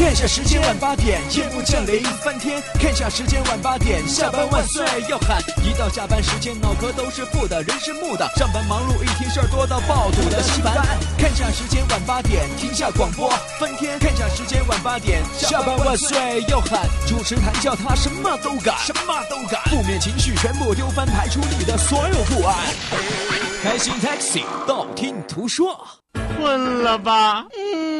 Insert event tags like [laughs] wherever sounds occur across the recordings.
看下时间晚八点，夜幕降临翻天。看下时间晚八点，下班万岁要喊。一到下班时间，脑壳都是负的，人是木的。上班忙碌一天，事儿多到爆肚的稀饭。看下时间晚八点，停下广播翻天。看下时间晚八点，下班万岁要喊。主持谈笑他什么都敢，什么都敢。负面情绪全部丢翻，排除你的所有不安。开心 Taxi，道听途说。困了吧？嗯。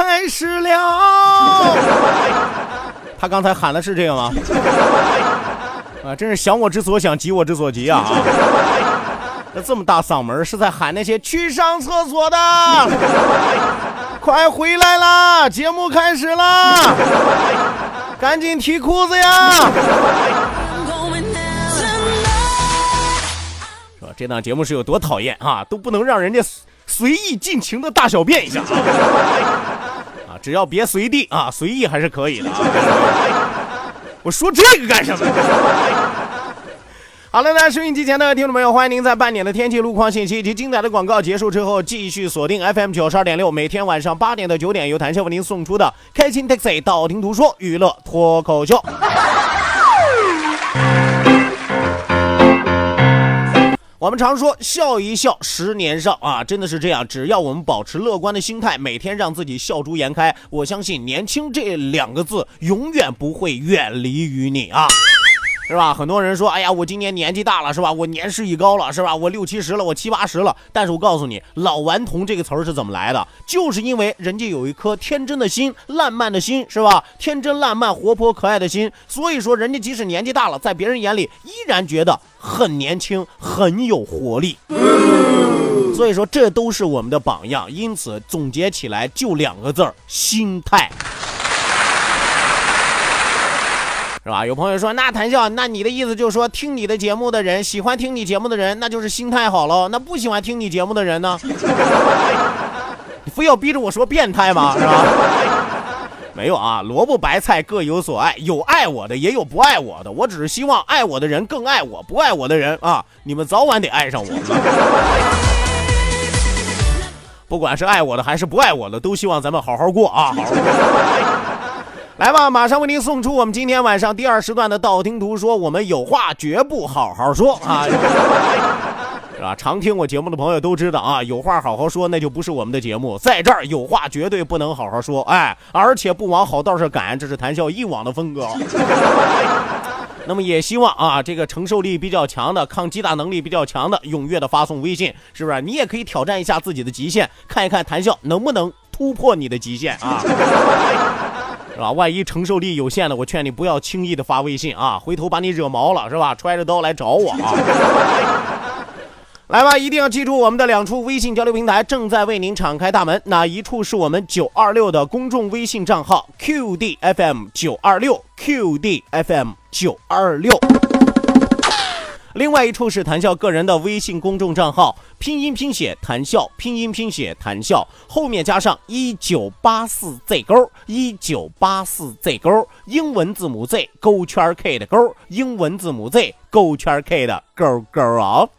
开始了，[laughs] 他刚才喊的是这个吗？[laughs] 啊，真是想我之所想，急我之所急啊！[laughs] 那这么大嗓门是在喊那些去上厕所的，快回来啦！节目开始啦，赶紧提裤子呀！说这档节目是有多讨厌啊，都不能让人家。随意尽情的大小便一下！啊，只要别随地啊，随意还是可以的啊。[laughs] 我说这个干什么？[laughs] 好了，那收音机前的听众朋友，欢迎您在半点的天气路况信息以及精彩的广告结束之后，继续锁定 FM 九十二点六，每天晚上八点到九点，由谭笑为您送出的开心 Taxi 道听途说娱乐脱口秀。我们常说笑一笑，十年少啊，真的是这样。只要我们保持乐观的心态，每天让自己笑逐颜开，我相信年轻这两个字永远不会远离于你啊。是吧？很多人说，哎呀，我今年年纪大了，是吧？我年事已高了，是吧？我六七十了，我七八十了。但是我告诉你，老顽童这个词儿是怎么来的？就是因为人家有一颗天真的心、烂漫的心，是吧？天真烂漫、活泼可爱的心。所以说，人家即使年纪大了，在别人眼里依然觉得很年轻、很有活力。所以说，这都是我们的榜样。因此，总结起来就两个字儿：心态。是吧？有朋友说，那谈笑，那你的意思就是说，听你的节目的人，喜欢听你节目的人，那就是心态好喽。那不喜欢听你节目的人呢？[laughs] 你非要逼着我说变态吗？是吧？[laughs] 没有啊，萝卜白菜各有所爱，有爱我的，也有不爱我的。我只是希望爱我的人更爱我，不爱我的人啊，你们早晚得爱上我。不管是爱我的还是不爱我的，都希望咱们好好过啊，好好过。来吧，马上为您送出我们今天晚上第二时段的道听途说。我们有话绝不好好说啊，[laughs] 是吧？常听我节目的朋友都知道啊，[laughs] 有话好好说，那就不是我们的节目。在这儿有话绝对不能好好说，哎，而且不往好道上赶，这是谈笑一往的风格。[laughs] 那么也希望啊，这个承受力比较强的、抗击打能力比较强的，踊跃的发送微信，是不是？你也可以挑战一下自己的极限，看一看谈笑能不能突破你的极限啊。是吧？万一承受力有限的，我劝你不要轻易的发微信啊，回头把你惹毛了，是吧？揣着刀来找我啊！[laughs] 来吧，一定要记住我们的两处微信交流平台正在为您敞开大门，哪一处是我们九二六的公众微信账号 QDFM 九二六 QDFM 九二六。另外一处是谈笑个人的微信公众账号，拼音拼写谈笑，拼音拼写谈笑，后面加上一九八四 Z 勾，一九八四 Z 勾，英文字母 Z 勾圈 K 的勾，英文字母 Z 勾圈 K 的勾勾啊。[laughs]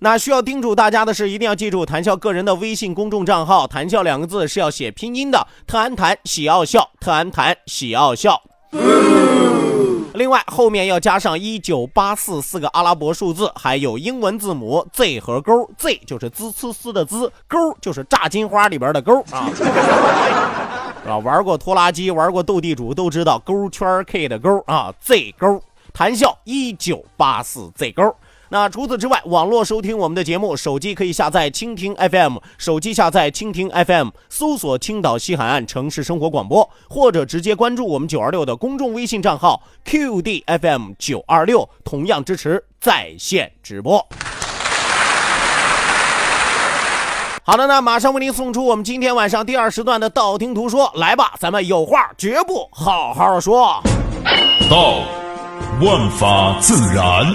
那需要叮嘱大家的是，一定要记住谈笑个人的微信公众账号，谈笑两个字是要写拼音的，特安谈喜奥笑，特安谈喜奥笑。另外，后面要加上一九八四四个阿拉伯数字，还有英文字母 Z 和勾，Z 就是滋呲呲的滋，勾就是炸金花里边的勾啊，[laughs] 啊？玩过拖拉机，玩过斗地主，都知道勾圈 K 的勾啊，Z 勾，谈笑一九八四 Z 勾。那除此之外，网络收听我们的节目，手机可以下载蜻蜓 FM，手机下载蜻蜓 FM，搜索青岛西海岸城市生活广播，或者直接关注我们九二六的公众微信账号 QDFM 九二六，同样支持在线直播。好的，那马上为您送出我们今天晚上第二时段的道听途说，来吧，咱们有话绝不好好说。道，万法自然；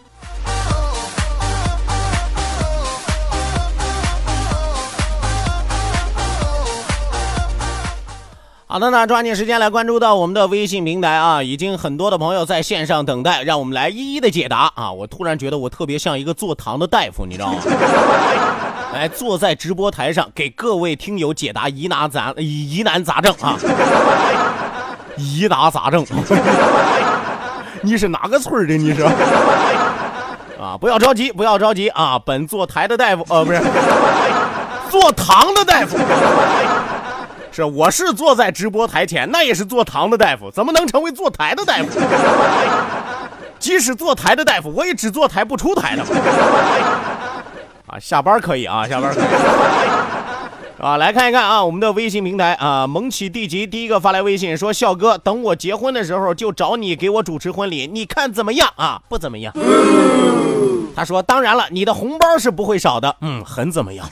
好的，那抓紧时间来关注到我们的微信平台啊，已经很多的朋友在线上等待，让我们来一一的解答啊。我突然觉得我特别像一个做糖的大夫，你知道吗？来 [laughs] 坐在直播台上给各位听友解答疑难杂疑难杂症啊，疑难杂症。[laughs] 你是哪个村的？你是？[laughs] 啊，不要着急，不要着急啊！本坐台的大夫，呃，不是坐糖的大夫。是，我是坐在直播台前，那也是坐堂的大夫，怎么能成为坐台的大夫？即使坐台的大夫，我也只坐台不出台的。啊，下班可以啊，下班可以。啊，来看一看啊，我们的微信平台啊，蒙起地级第一个发来微信说：“笑哥，等我结婚的时候就找你给我主持婚礼，你看怎么样啊？不怎么样。”他说：“当然了，你的红包是不会少的。”嗯，很怎么样？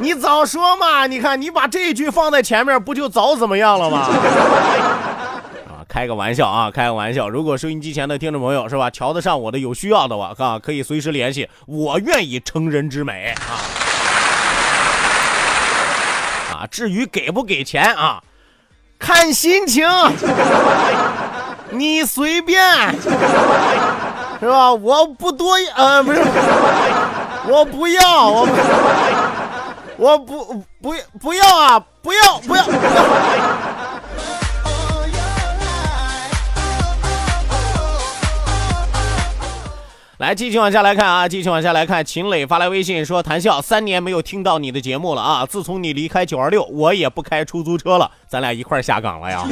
你早说嘛！你看，你把这句放在前面，不就早怎么样了吗？[laughs] 啊，开个玩笑啊，开个玩笑。如果收音机前的听众朋友是吧，瞧得上我的有需要的话啊，可以随时联系，我愿意成人之美啊。啊，至于给不给钱啊，看心情，你随便，是吧？我不多，呃，不是，我不要，我。我不不不要啊！不要不要！来，继续往下来看啊！继续往下来看，秦磊发来微信说：“谈笑，三年没有听到你的节目了啊！自从你离开九二六，我也不开出租车了，咱俩一块下岗了呀！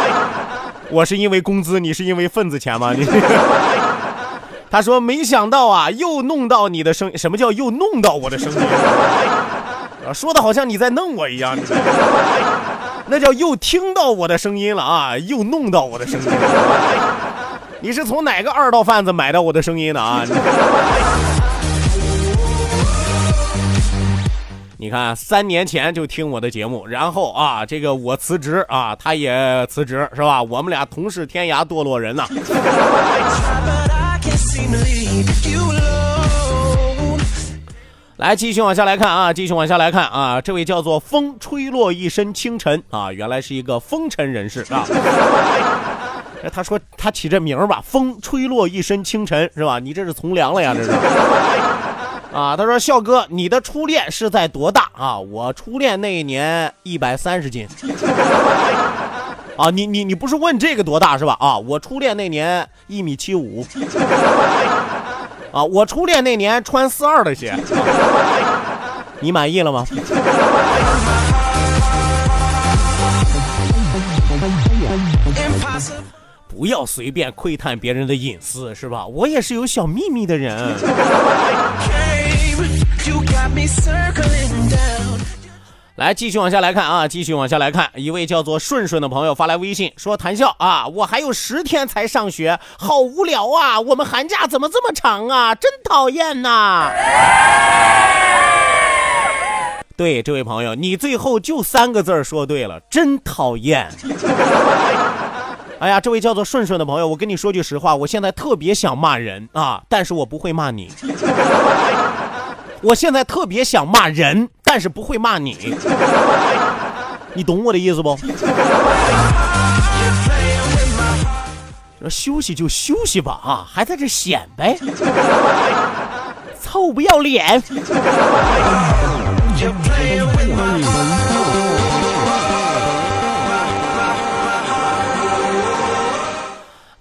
[laughs] 我是因为工资，你是因为份子钱吗？你？”他说：“没想到啊，又弄到你的声，什么叫又弄到我的声音？”说的好像你在弄我一样，那叫又听到我的声音了啊，又弄到我的声音。你是从哪个二道贩子买到我的声音的啊？你看，三年前就听我的节目，然后啊，这个我辞职啊，他也辞职，是吧？我们俩同是天涯堕落人呐。来，继续往下来看啊，继续往下来看啊，这位叫做风吹落一身清晨啊，原来是一个风尘人士啊。[laughs] 他说他起这名吧，风吹落一身清晨是吧？你这是从良了呀，这是。啊，他说笑哥，你的初恋是在多大啊？我初恋那一年一百三十斤。啊，你你你不是问这个多大是吧？啊，我初恋那年一米七五。啊！我初恋那年穿四二的鞋，你满意了吗？不要随便窥探别人的隐私，是吧？我也是有小秘密的人。来，继续往下来看啊！继续往下来看，一位叫做顺顺的朋友发来微信说：“谈笑啊，我还有十天才上学，好无聊啊！我们寒假怎么这么长啊？真讨厌呐！”对，这位朋友，你最后就三个字说对了，真讨厌。[laughs] 哎呀，这位叫做顺顺的朋友，我跟你说句实话，我现在特别想骂人啊，但是我不会骂你。我现在特别想骂人，但是不会骂你，[laughs] 你懂我的意思不？休息就休息吧啊，还在这显摆，臭不要脸！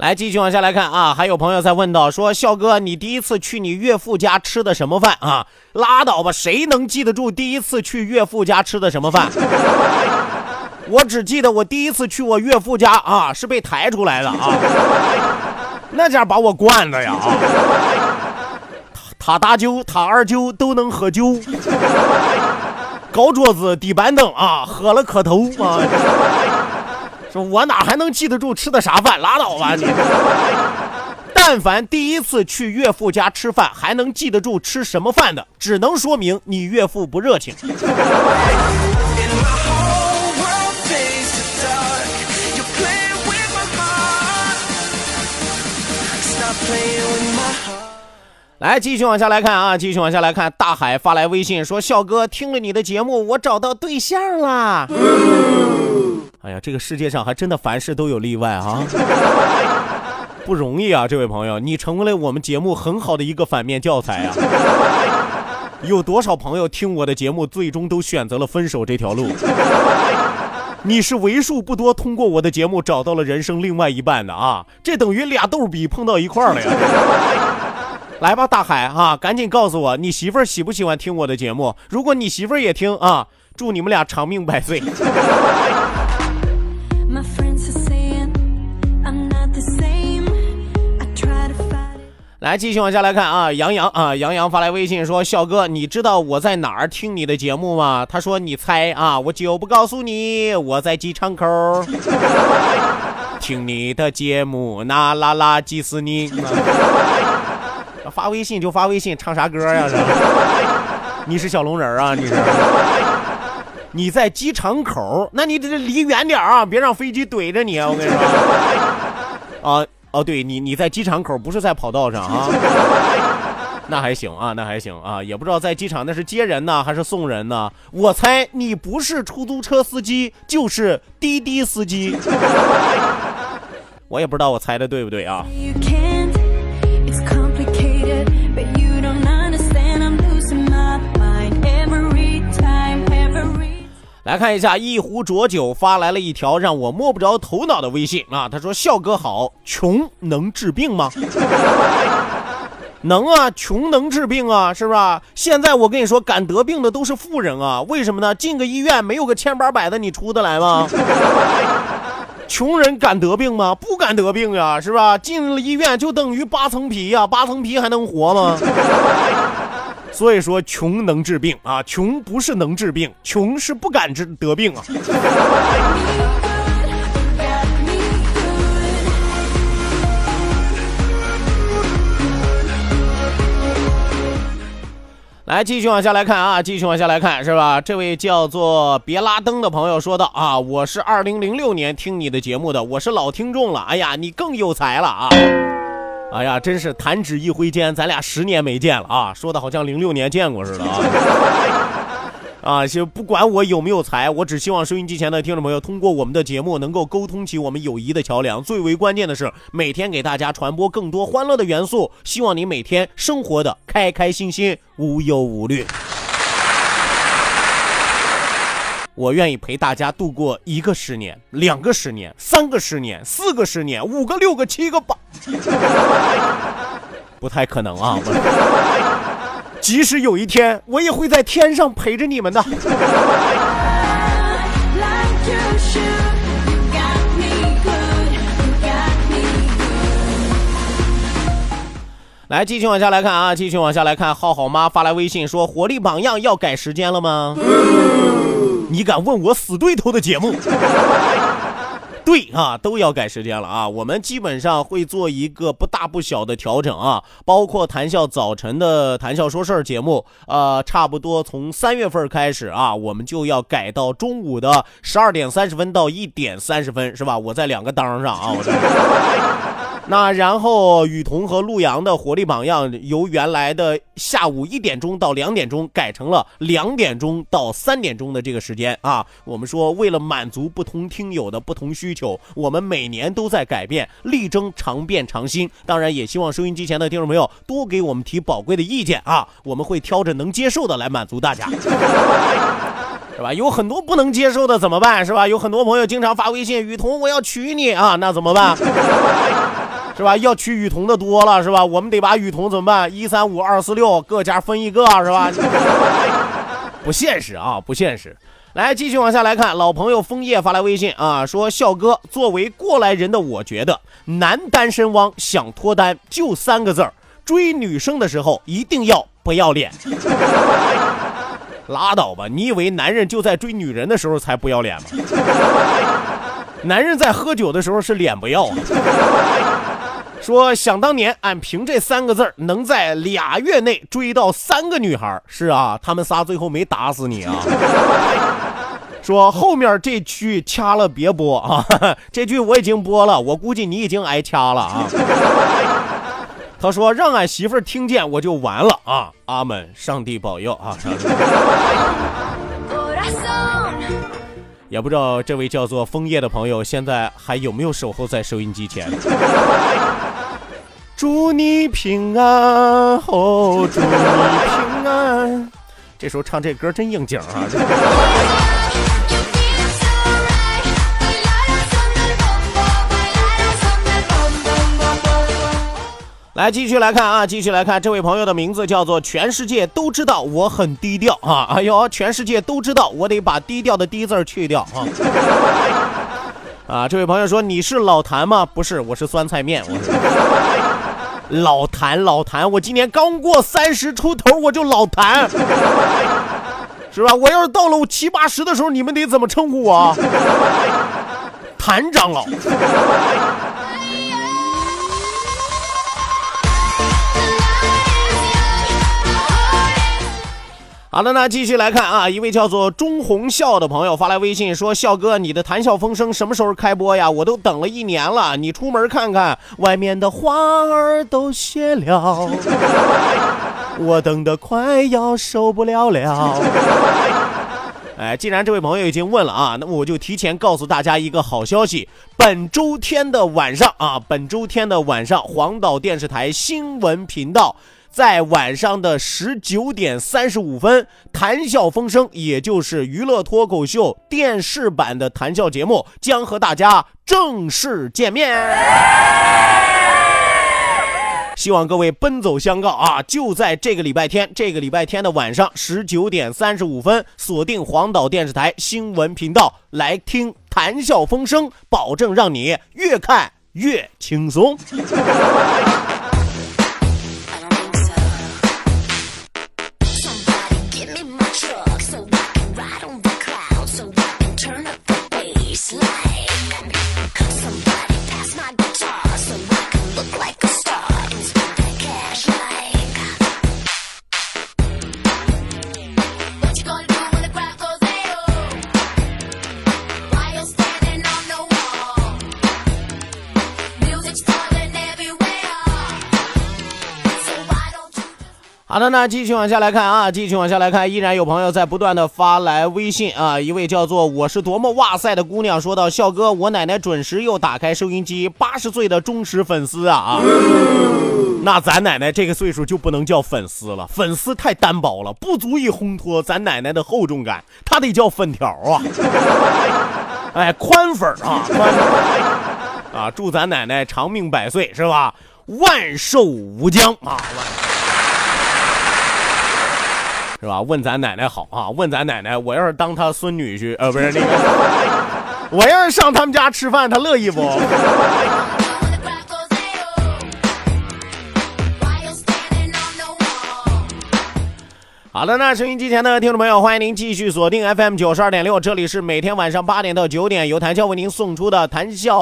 来，继续往下来看啊，还有朋友在问到说，笑哥，你第一次去你岳父家吃的什么饭啊？拉倒吧，谁能记得住第一次去岳父家吃的什么饭？我只记得我第一次去我岳父家啊，是被抬出来的啊，那家把我惯的呀啊，他大舅他二舅都能喝酒，高桌子低板凳啊，喝了磕头啊，说我哪还能记得住吃的啥饭？拉倒吧你！但凡第一次去岳父家吃饭还能记得住吃什么饭的，只能说明你岳父不热情。来，继续往下来看啊，继续往下来看。大海发来微信说：“笑哥，听了你的节目，我找到对象啦！”哎呀，这个世界上还真的凡事都有例外啊，[laughs] 不容易啊，这位朋友，你成为了我们节目很好的一个反面教材啊。[laughs] 有多少朋友听我的节目，最终都选择了分手这条路？你是为数不多通过我的节目找到了人生另外一半的啊！这等于俩逗比碰到一块儿了呀！来吧，大海啊，赶紧告诉我，你媳妇儿喜不喜欢听我的节目？如果你媳妇儿也听啊，祝你们俩长命百岁。来，继续往下来看啊，杨洋啊，杨洋发来微信说：“笑哥，你知道我在哪儿听你的节目吗？”他说：“你猜啊，我就不告诉你，我在机场口 [laughs] 听你的节目，那啦啦急死你。”发微信就发微信，唱啥歌呀？这 [laughs] 你是小龙人啊？你是？你在机场口，那你得离远点啊，别让飞机怼着你啊！我跟你说，[laughs] 啊。哦，对你，你在机场口不是在跑道上啊？[laughs] 那还行啊，那还行啊，也不知道在机场那是接人呢还是送人呢？我猜你不是出租车司机，就是滴滴司机。我也不知道我猜的对不对啊？来看一下，一壶浊酒发来了一条让我摸不着头脑的微信啊！他说：“笑哥好，穷能治病吗？[laughs] 能啊，穷能治病啊，是不是？现在我跟你说，敢得病的都是富人啊！为什么呢？进个医院没有个千八百的，你出得来吗？[laughs] 穷人敢得病吗？不敢得病呀，是吧？进了医院就等于扒层皮呀，扒层皮还能活吗？”所以说，穷能治病啊！穷不是能治病，穷是不敢治得病啊。[laughs] 来，继续往下来看啊，继续往下来看，是吧？这位叫做别拉登的朋友说道啊，我是二零零六年听你的节目的，我是老听众了。哎呀，你更有才了啊！哎呀，真是弹指一挥间，咱俩十年没见了啊！说的好像零六年见过似的啊！[laughs] 啊，就不管我有没有才，我只希望收音机前的听众朋友通过我们的节目能够沟通起我们友谊的桥梁。最为关键的是，每天给大家传播更多欢乐的元素。希望你每天生活的开开心心，无忧无虑。我愿意陪大家度过一个十年、两个十年、三个十年、四个十年、五个、六个、七个、八，[laughs] 不太可能啊！即使有一天，我也会在天上陪着你们的。来，继续往下来看啊！继续往下来看，浩浩妈发来微信说：“活力榜样要改时间了吗？”你敢问我死对头的节目？[laughs] 对啊，都要改时间了啊！我们基本上会做一个不大不小的调整啊，包括谈笑早晨的谈笑说事儿节目，呃，差不多从三月份开始啊，我们就要改到中午的十二点三十分到一点三十分，是吧？我在两个档上啊，我在。[laughs] 那然后雨桐和陆阳的活力榜样由原来的下午一点钟到两点钟改成了两点钟到三点钟的这个时间啊。我们说为了满足不同听友的不同需求，我们每年都在改变，力争常变常新。当然也希望收音机前的听众朋友多给我们提宝贵的意见啊，我们会挑着能接受的来满足大家，[laughs] 是吧？有很多不能接受的怎么办？是吧？有很多朋友经常发微信，雨桐我要娶你啊，那怎么办？是吧？要娶雨桐的多了，是吧？我们得把雨桐怎么办？一三五二四六各家分一个，是吧？[laughs] 不现实啊，不现实。来，继续往下来看，老朋友枫叶发来微信啊，说笑哥，作为过来人的我觉得，男单身汪想脱单就三个字儿：追女生的时候一定要不要脸。[laughs] 拉倒吧，你以为男人就在追女人的时候才不要脸吗？[laughs] 男人在喝酒的时候是脸不要啊。说想当年，俺凭这三个字儿，能在俩月内追到三个女孩。是啊，他们仨最后没打死你啊。[laughs] 说后面这句掐了别播啊，[laughs] 这句我已经播了，我估计你已经挨掐了啊。他说让俺媳妇儿听见我就完了啊！阿门，上帝保佑啊！[laughs] 也不知道这位叫做枫叶的朋友现在还有没有守候在收音机前。[laughs] 祝你平安，哦，祝你平安。这时候唱这歌真应景啊！来，继续来看啊，继续来看，这位朋友的名字叫做全世界都知道我很低调啊！哎呦，全世界都知道我得把低调的低字去掉啊！啊，这位朋友说你是老谭吗？不是，我是酸菜面。我是老谭，老谭，我今年刚过三十出头，我就老谭，是吧？我要是到了我七八十的时候，你们得怎么称呼我？谭长老。好的，那继续来看啊，一位叫做钟红笑的朋友发来微信说：“笑哥，你的谈笑风生什么时候开播呀？我都等了一年了，你出门看看，外面的花儿都谢了，[laughs] 我等的快要受不了了。”哎，既然这位朋友已经问了啊，那么我就提前告诉大家一个好消息：本周天的晚上啊，本周天的晚上，黄岛电视台新闻频道。在晚上的十九点三十五分，谈笑风生，也就是娱乐脱口秀电视版的谈笑节目，将和大家正式见面。希望各位奔走相告啊！就在这个礼拜天，这个礼拜天的晚上十九点三十五分，锁定黄岛电视台新闻频道来听谈笑风生，保证让你越看越轻松。tastes like. Somebody 好的，那继续往下来看啊，继续往下来看，依然有朋友在不断的发来微信啊。一位叫做我是多么哇塞的姑娘说道：“笑哥，我奶奶准时又打开收音机，八十岁的忠实粉丝啊啊！那咱奶奶这个岁数就不能叫粉丝了，粉丝太单薄了，不足以烘托咱奶奶的厚重感，她得叫粉条啊！[laughs] 哎，宽粉啊，宽粉啊！祝咱奶奶长命百岁，是吧？万寿无疆啊！”是吧？问咱奶奶好啊！问咱奶奶，我要是当他孙女婿，呃，不是那个，[laughs] 我要是上他们家吃饭，他乐意不？好的，那收音机前的听众朋友，欢迎您继续锁定 FM 九十二点六，这里是每天晚上八点到九点由谈笑为您送出的谈笑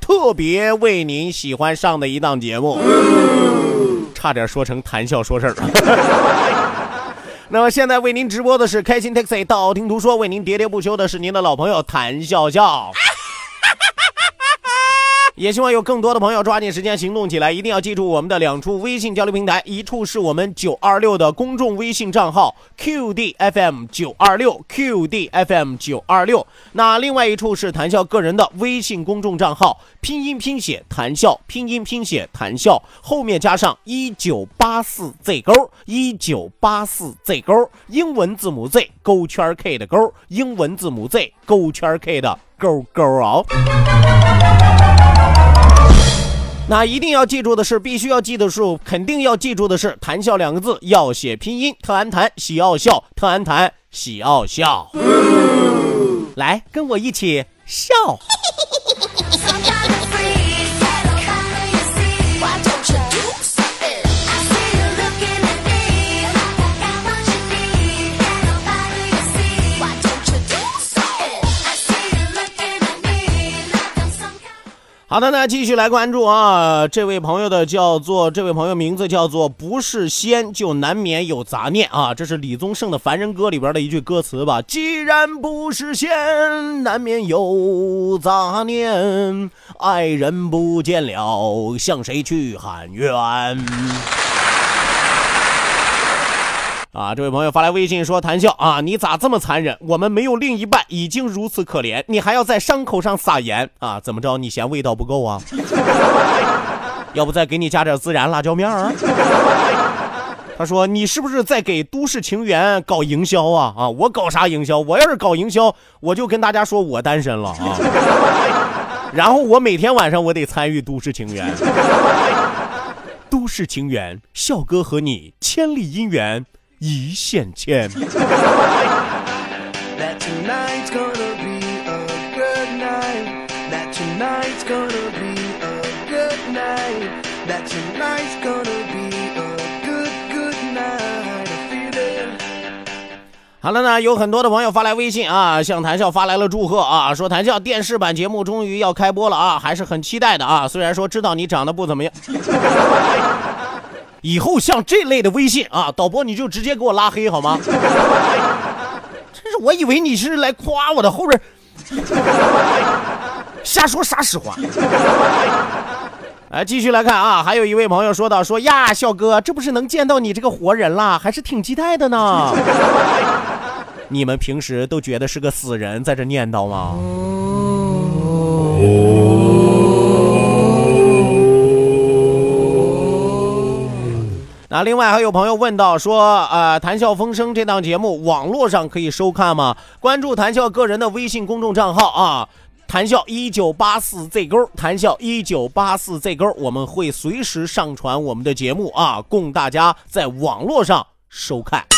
特别为您喜欢上的一档节目，差点说成谈笑说事儿。那么现在为您直播的是开心 Taxi，道听途说为您喋喋不休的是您的老朋友谭笑笑。也希望有更多的朋友抓紧时间行动起来，一定要记住我们的两处微信交流平台，一处是我们九二六的公众微信账号 QDFM 九二六 QDFM 九二六，那另外一处是谈笑个人的微信公众账号，拼音拼写谈笑，拼音拼写谈笑，后面加上一九八四 Z 勾，一九八四 Z 勾，英文字母 Z 勾圈 K 的勾，英文字母 Z 勾圈 K 的勾勾哦。那一定要记住的是，必须要记得住，肯定要记住的是，谈笑两个字要写拼音，特安谈，喜奥笑，特安谈，喜奥笑。来，跟我一起笑。[laughs] 好的，那继续来关注啊，这位朋友的叫做这位朋友名字叫做不是仙就难免有杂念啊，这是李宗盛的《凡人歌》里边的一句歌词吧。既然不是仙，难免有杂念，爱人不见了，向谁去喊冤？啊，这位朋友发来微信说：“谈笑啊，你咋这么残忍？我们没有另一半，已经如此可怜，你还要在伤口上撒盐啊？怎么着？你嫌味道不够啊？[laughs] 要不再给你加点孜然辣椒面儿？” [laughs] 他说：“你是不是在给都市情缘搞营销啊？啊，我搞啥营销？我要是搞营销，我就跟大家说我单身了啊。[laughs] 然后我每天晚上我得参与都市情缘，都市情缘，笑哥和你千里姻缘。”一线牵。好了呢，有很多的朋友发来微信啊，向谭笑发来了祝贺啊，说谭笑电视版节目终于要开播了啊，还是很期待的啊，虽然说知道你长得不怎么样。以后像这类的微信啊，导播你就直接给我拉黑好吗？[laughs] 真是，我以为你是来夸我的，后边 [laughs] 瞎说啥实话。来，继续来看啊，还有一位朋友说到说呀，笑哥，这不是能见到你这个活人了，还是挺期待的呢。[laughs] 你们平时都觉得是个死人在这念叨吗？那另外还有朋友问到说，呃，谈笑风生这档节目网络上可以收看吗？关注谈笑个人的微信公众账号啊，谈笑一九八四 Z 勾，谈笑一九八四 Z 勾，我们会随时上传我们的节目啊，供大家在网络上收看。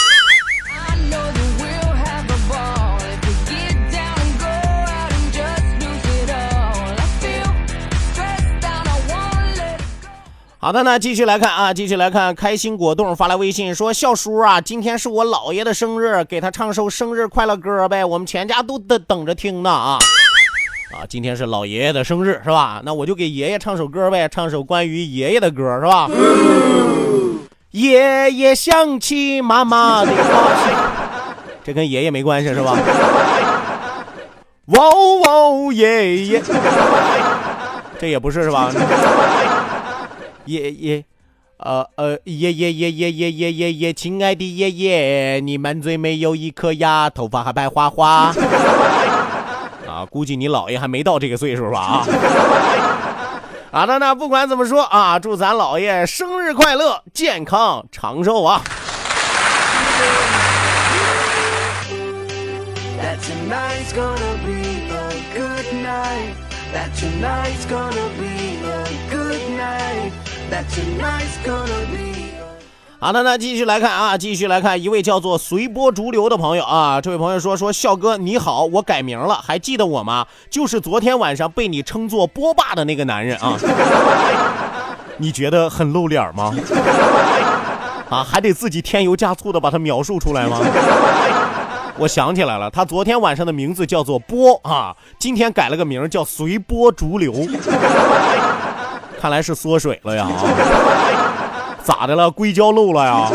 好的，那继续来看啊，继续来看，开心果冻发来微信说：“笑叔啊，今天是我姥爷的生日，给他唱首生日快乐歌呗，我们全家都等等着听呢啊啊，今天是老爷爷的生日是吧？那我就给爷爷唱首歌呗，唱首关于爷爷的歌是吧？爷爷想起妈妈的话，这跟爷爷没关系是吧？哇 [laughs] 哦爷爷，这也不是是吧？”爷爷，呃呃，爷爷爷爷爷爷爷爷，亲爱的爷爷，你满嘴没有一颗牙，头发还白花花。[laughs] 啊，估计你姥爷还没到这个岁数吧？啊，好 [laughs] 的，那不管怎么说啊，祝咱姥爷生日快乐，健康长寿啊！好的，那继续来看啊，继续来看一位叫做随波逐流的朋友啊，这位朋友说说笑哥你好，我改名了，还记得我吗？就是昨天晚上被你称作波霸的那个男人啊，[laughs] 你觉得很露脸吗？啊，还得自己添油加醋的把他描述出来吗？我想起来了，他昨天晚上的名字叫做波啊，今天改了个名叫随波逐流。看来是缩水了呀，咋的了？硅胶漏了呀？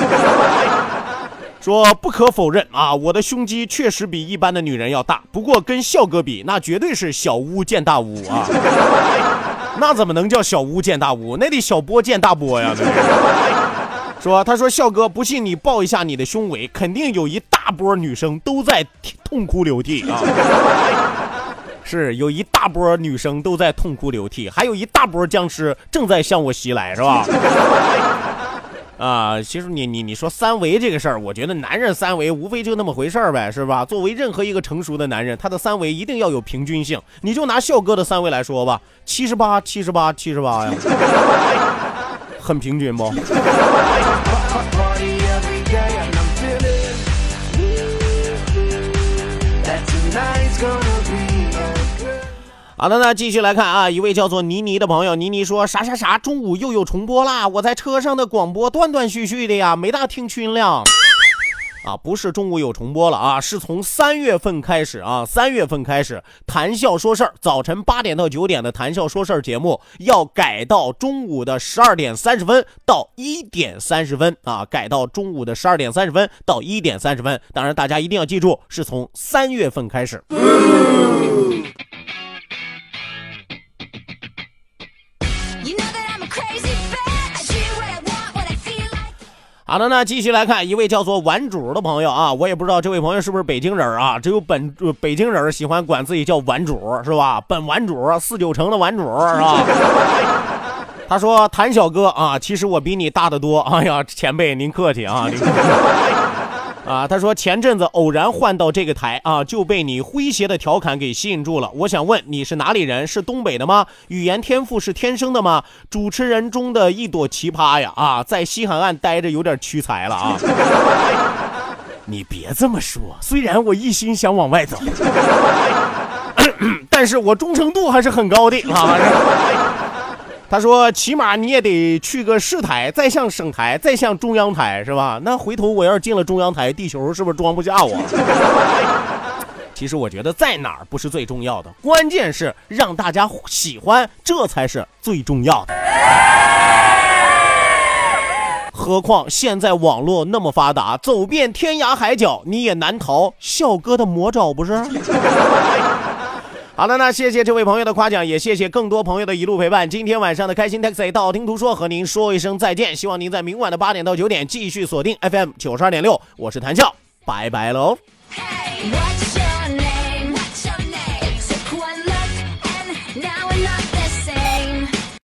说不可否认啊，我的胸肌确实比一般的女人要大，不过跟笑哥比，那绝对是小巫见大巫啊！那怎么能叫小巫见大巫？那得小波见大波呀！说他说笑哥，不信你抱一下你的胸围，肯定有一大波女生都在痛哭流涕啊！是有一大波女生都在痛哭流涕，还有一大波僵尸正在向我袭来，是吧？[laughs] 啊，其实你你你说三维这个事儿，我觉得男人三维无非就那么回事儿呗，是吧？作为任何一个成熟的男人，他的三维一定要有平均性。你就拿笑哥的三维来说吧，七十八，七十八，七十八呀，[laughs] 很平均不？[laughs] 好的，那继续来看啊，一位叫做倪妮的朋友，倪妮说啥啥啥，中午又有重播啦！我在车上的广播断断续续的呀，没大听清了。啊，不是中午有重播了啊，是从三月份开始啊，三月份开始谈笑说事儿，早晨八点到九点的谈笑说事儿节目要改到中午的十二点三十分到一点三十分啊，改到中午的十二点三十分到一点三十分。当然，大家一定要记住，是从三月份开始。好的，那继续来看一位叫做玩主的朋友啊，我也不知道这位朋友是不是北京人啊，只有本北京人喜欢管自己叫玩主是吧？本玩主四九城的玩主是吧？[laughs] 他说：“谭小哥啊，其实我比你大得多。哎呀，前辈您客气啊。”啊，他说前阵子偶然换到这个台啊，就被你诙谐的调侃给吸引住了。我想问你是哪里人？是东北的吗？语言天赋是天生的吗？主持人中的一朵奇葩呀！啊，在西海岸待着有点屈才了啊！[laughs] 你别这么说，虽然我一心想往外走，[coughs] 但是我忠诚度还是很高的啊。他说：“起码你也得去个市台，再向省台，再向中央台，是吧？那回头我要是进了中央台，地球是不是装不下我？” [laughs] 其实我觉得在哪儿不是最重要的，关键是让大家喜欢，这才是最重要的。何况现在网络那么发达，走遍天涯海角，你也难逃笑哥的魔爪，不是？好的，那谢谢这位朋友的夸奖，也谢谢更多朋友的一路陪伴。今天晚上的开心 taxi 道听途说和您说一声再见，希望您在明晚的八点到九点继续锁定 FM 九十二点六，我是谭笑，拜拜喽。Hey,